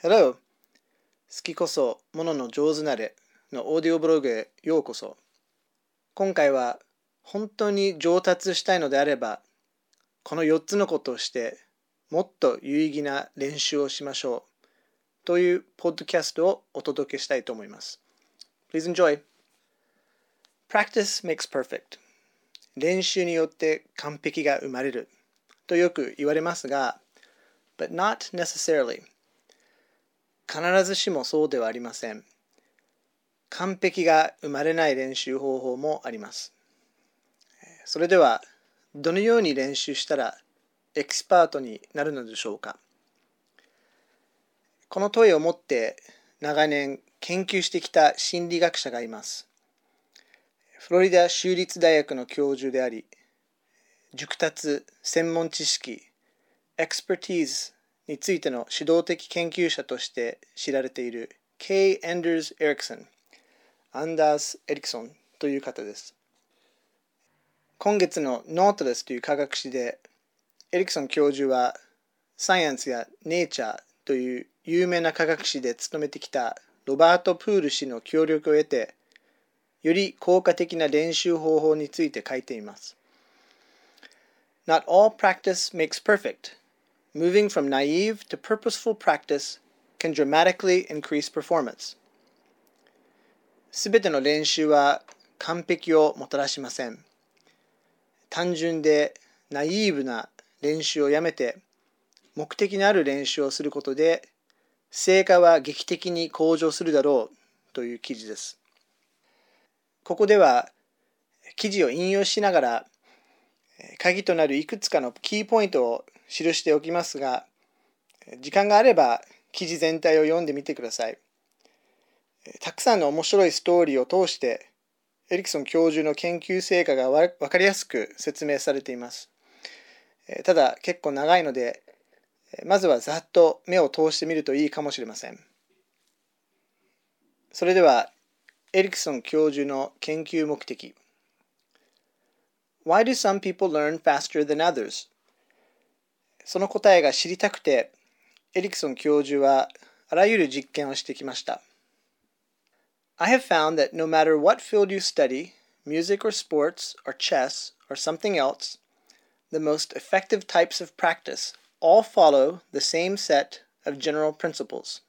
Hello! 好きこそものの上手なれのオーディオブログへようこそ。今回は本当に上達したいのであれば、この4つのことをしてもっと有意義な練習をしましょうというポッドキャストをお届けしたいと思います。Please enjoy! Practice makes perfect. 練習によって完璧が生まれるとよく言われますが、but not necessarily. 必ずしもそうではありません。完璧が生まれない練習方法もあります。それでは、どのように練習したらエキスパートになるのでしょうか？この問いを持って長年研究してきた心理学者がいます。フロリダ州立大学の教授であり、熟達、専門知識、 expertise についての指導的研究者として知られている K. エンダース・エリクソン、アンダース・エリクソンという方です。今月の Nautilus という科学誌でエリクソン教授はサイエンスやネイチャーという有名な科学誌で勤めてきたロバート・プール氏の協力を得てより効果的な練習方法について書いています。Not all practice makes perfect. Moving from naive to purposeful practice can dramatically increase performance. すべての練習は完璧をもたらしません。単純でナイーブな練習をやめて目的のある練習をすることで成果は劇的に向上するだろうという記事です。ここでは記事を引用しながら鍵となるいくつかのキーポイントを記しておきますが、時間があれば記事全体を読んでみてください。たくさんの面白いストーリーを通して、エリクソン教授の研究成果が分かりやすく説明されています。ただ結構長いので、まずはざっと目を通してみるといいかもしれません。それでは、エリクソン教授の研究目的。Why do some people learn faster than others? その答えが知りたくて、エリクソン教授はあらゆる実験をしてきました。I have found that no matter what field you study, music or sports or chess or something else, the most effective types of practice all follow the same set of general principles.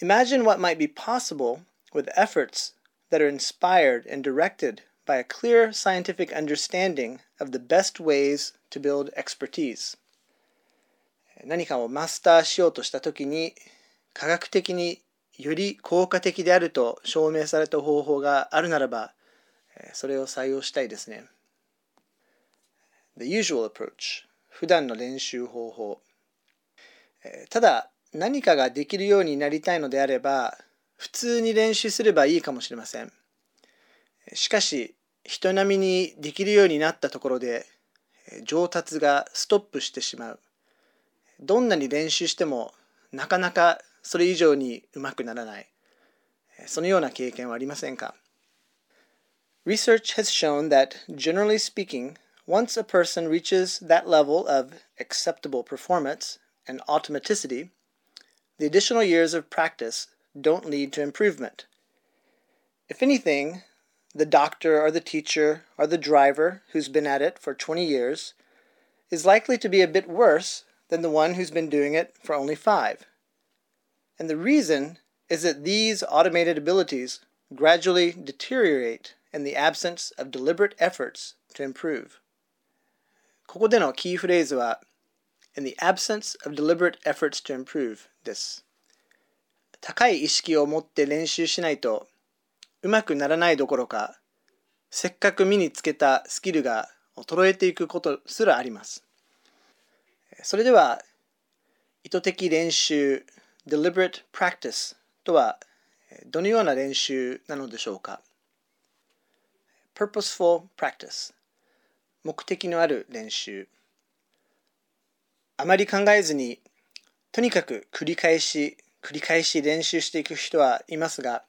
Imagine what might be possible with efforts that are inspired and directed by a clear scientific understanding of the best ways to build expertise. 何かをマスターしようとした時に科学的により効果的であると証明された方法があるならばそれを採用したいですね。The usual approach 普段の練習方法ただ何かができるようになりたいのであれば普通に練習すればいいかもしれません。しかし人並みにできるようになったところで上達がストップしてしまう。どんなに練習してもなかなかそれ以上にうまくならない。そのような経験はありませんか Research has shown that, generally speaking, once a person reaches that level of acceptable performance and automaticity, the additional years of practice don't lead to improvement. If anything, the doctor or the teacher or the driver who's been at it for 20 years is likely to be a bit worse than the one who's been doing it for only five. And the reason is that these automated abilities gradually deteriorate in the absence of deliberate efforts to improve. ここでのキーフレーズは in the absence of deliberate efforts to improve です。高い意識を持って練習しないとうまくならないどころかせっかく身につけたスキルが衰えていくことすらあります。 それでは意図的練習 deliberate practice とはどのような練習なのでしょうか？purposeful practice 目的のある練習。あまり考えずにとにかく繰り返し繰り返し練習していく人はいますが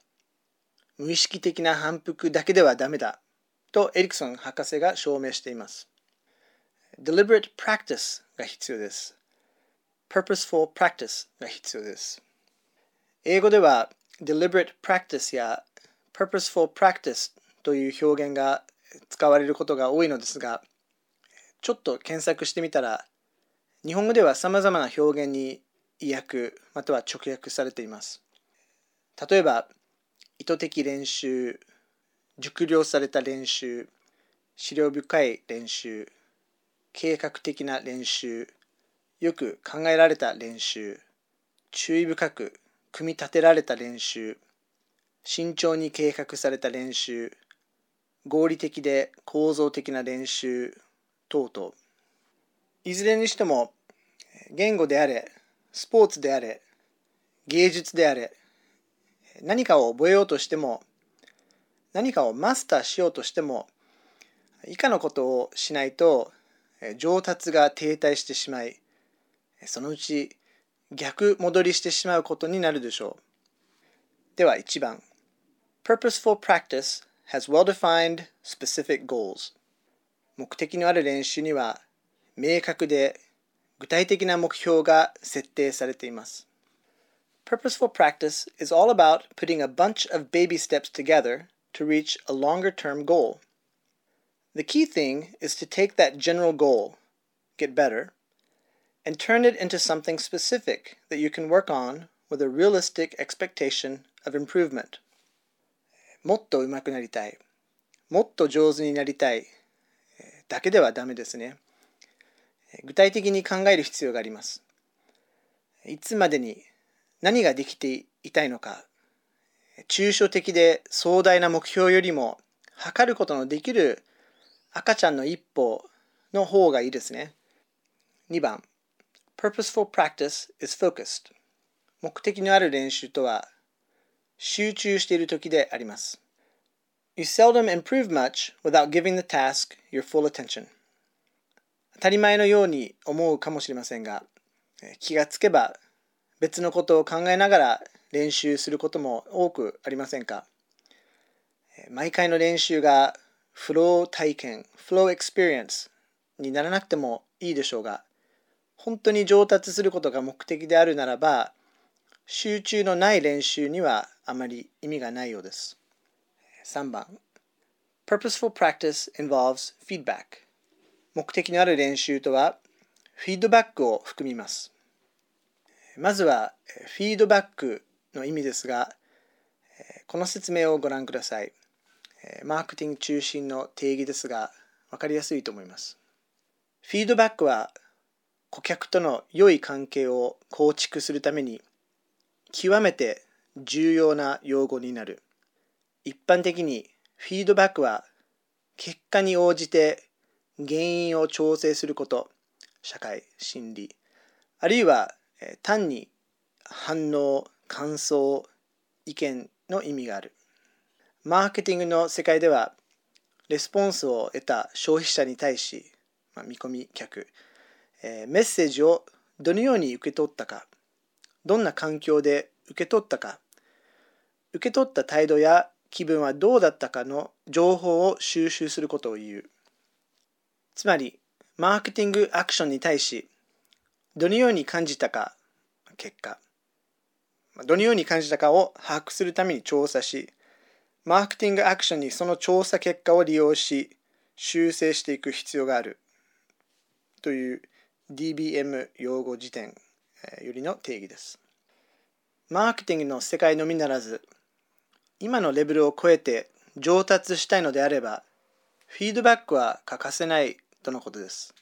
無意識的な反復だけではダメだとエリクソン博士が証明しています。Deliberate practice が必要です。purposeful practice が必要です。英語では deliberate practice や purposeful practice という表現が使われることが多いのですが、ちょっと検索してみたら、日本語では様々な表現に意訳または直訳されています。例えば、意図的練習、熟慮された練習、資料深い練習、計画的な練習、よく考えられた練習、注意深く組み立てられた練習、慎重に計画された練習、合理的で構造的な練習等々。いずれにしても、言語であれ、スポーツであれ、芸術であれ、何かを覚えようとしても、何かをマスターしようとしても、以下のことをしないと上達が停滞してしまい、そのうち逆戻りしてしまうことになるでしょう。では1番。Purposeful practice has well-defined specific goals. 目的のある練習には明確で具体的な目標が設定されています。Purposeful practice is all about putting a bunch of baby steps together to reach a longer term goal. The key thing is to take that general goal, get better, and turn it into something specific that you can work on with a realistic expectation of improvement. もっと上手くなりたい。もっと上手になりたい。だけではダメですね。具体的に考える必要があります。いつまでに何ができていたいのか、抽象的で壮大な目標よりも測ることのできる赤ちゃんの一歩の方がいいですね。2番 Purposeful practice is focused 目的のある練習とは集中している時であります。You seldom improve much without giving the task your full attention. 当たり前のように思うかもしれませんが、気がつけば別のことを考えながら練習することも多くありませんか？毎回の練習がフロー体験、 flow experience にならなくてもいいでしょうが、本当に上達することが目的であるならば、集中のない練習にはあまり意味がないようです。3番 Purposeful practice involves feedback 目的のある練習とはフィードバックを含みます。まずはフィードバックの意味ですが、この説明をご覧ください。マーケティング中心の定義ですが、分かりやすいと思います。フィードバックは顧客との良い関係を構築するために極めて重要な用語になる。一般的にフィードバックは結果に応じて原因を調整すること、社会、心理、あるいは単に反応、感想、意見の意味がある。マーケティングの世界ではレスポンスを得た消費者に対し、まあ、見込み客、えー、メッセージをどのように受け取ったかどんな環境で受け取ったか受け取った態度や気分はどうだったかの情報を収集することを言う。つまりマーケティングアクションに対しどのように感じたか結果どのように感じたかを把握するために調査しマーケティングアクションにその調査結果を利用し修正していく必要があるという DBM 用語辞典よりの定義です。マーケティングの世界のみならず、今のレベルを超えて上達したいのであれば、フィードバックは欠かせないとのことです。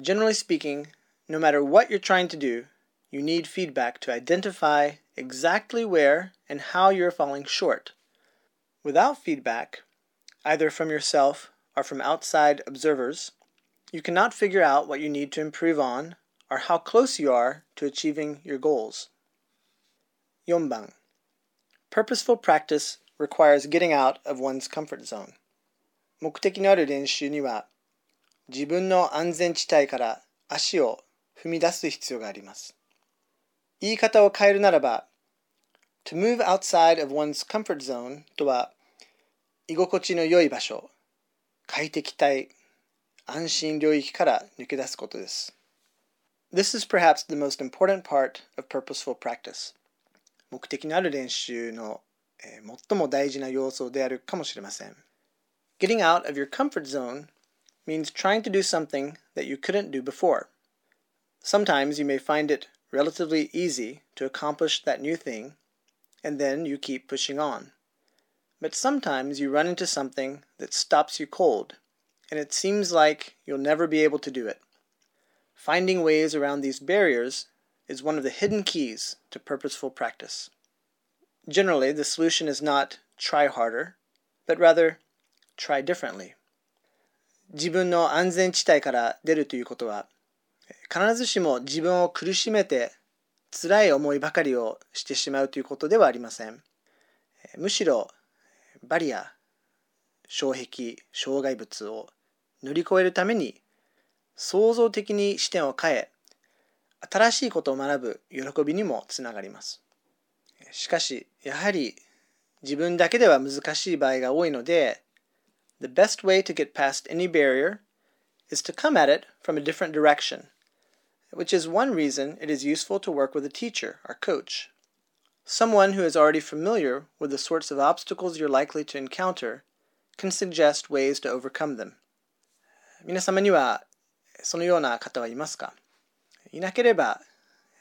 Generally speaking, no matter what you're trying to do, you need feedback to identify exactly where and how you're falling short. Without feedback, either from yourself or from outside observers, you cannot figure out what you need to improve on or how close you are to achieving your goals. 4番 Purposeful practice requires getting out of one's comfort zone. 目的のある練習には自分の安全地帯から足を踏み出す必要があります。言い方を変えるならば、to move outside of one's comfort zone とは 居心地の良い場所、快適帯、安心領域から抜け出すことです。This is perhaps the most important part of purposeful practice. 目的のある練習の、えー、最も大事な要素であるかもしれません。Getting out of your comfort zone means trying to do something that you couldn't do before. Sometimes you may find it relatively easy to accomplish that new thing, and then you keep pushing on. But sometimes you run into something that stops you cold, and it seems like you'll never be able to do it. Finding ways around these barriers is one of the hidden keys to purposeful practice. Generally, the solution is not try harder, but rather try differently. 自分の安全地帯から出るということは、必ずしも自分を苦しめて辛い思いばかりをしてしまうということではありません。むしろ、 バリア、障壁、障害物を乗り越えるために創造的に視点を変え新しいことを学ぶ喜びにもつながりますしかしやはり自分だけでは難しい場合が多いので The best way to get past any barrier is to come at it from a different direction which is one reason it is useful to work with a teacher or coach someone who is already familiar with the sorts of obstacles you're likely to encounter can suggest ways to overcome them 皆様にはそのような方はいますか？いなければ、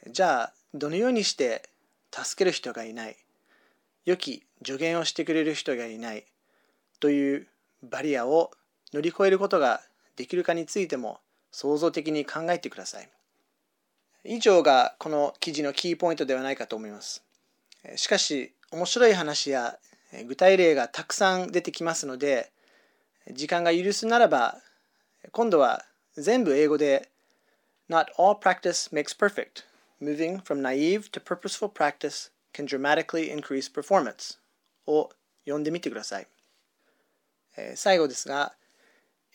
じゃあどのようにして助ける人がいない、良き助言をしてくれる人がいない？というバリアを乗り越えることができるかについても創造的に考えてください。以上がこの記事のキーポイントではないかと思います。しかし面白い話や具体例がたくさん出てきますので時間が許すならば今度は全部英語で Not all practice makes perfect. Moving from naive to purposeful practice can dramatically increase performance を読んでみてください。えー、最後ですが、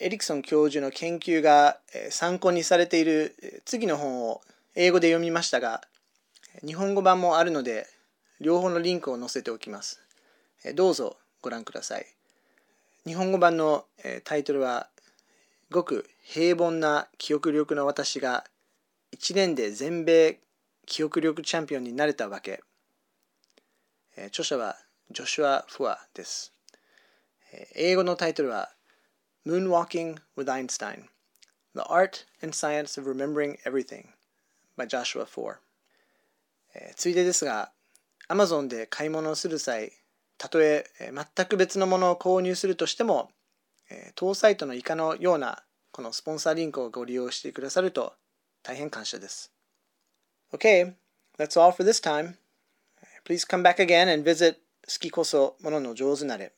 エリクソン教授の研究が参考にされている次の本を英語で読みましたが、日本語版もあるので、両方のリンクを載せておきます。どうぞご覧ください。日本語版のタイトルはごく平凡な記憶力の私が1年で全米記憶力チャンピオンになれたわけ。著者はジョシュア・フォアです。英語のタイトルは Moonwalking with Einstein The Art and Science of Remembering Everything by Joshua Foer ついでですがアマゾンで買い物をする際たとえ全く別のものを購入するとしても当サイトの以下のようなこのスポンサーリンクをご利用してくださると大変感謝です。Okay, that's all for this time. Please come back again and visit 好きこそものの上手なれ。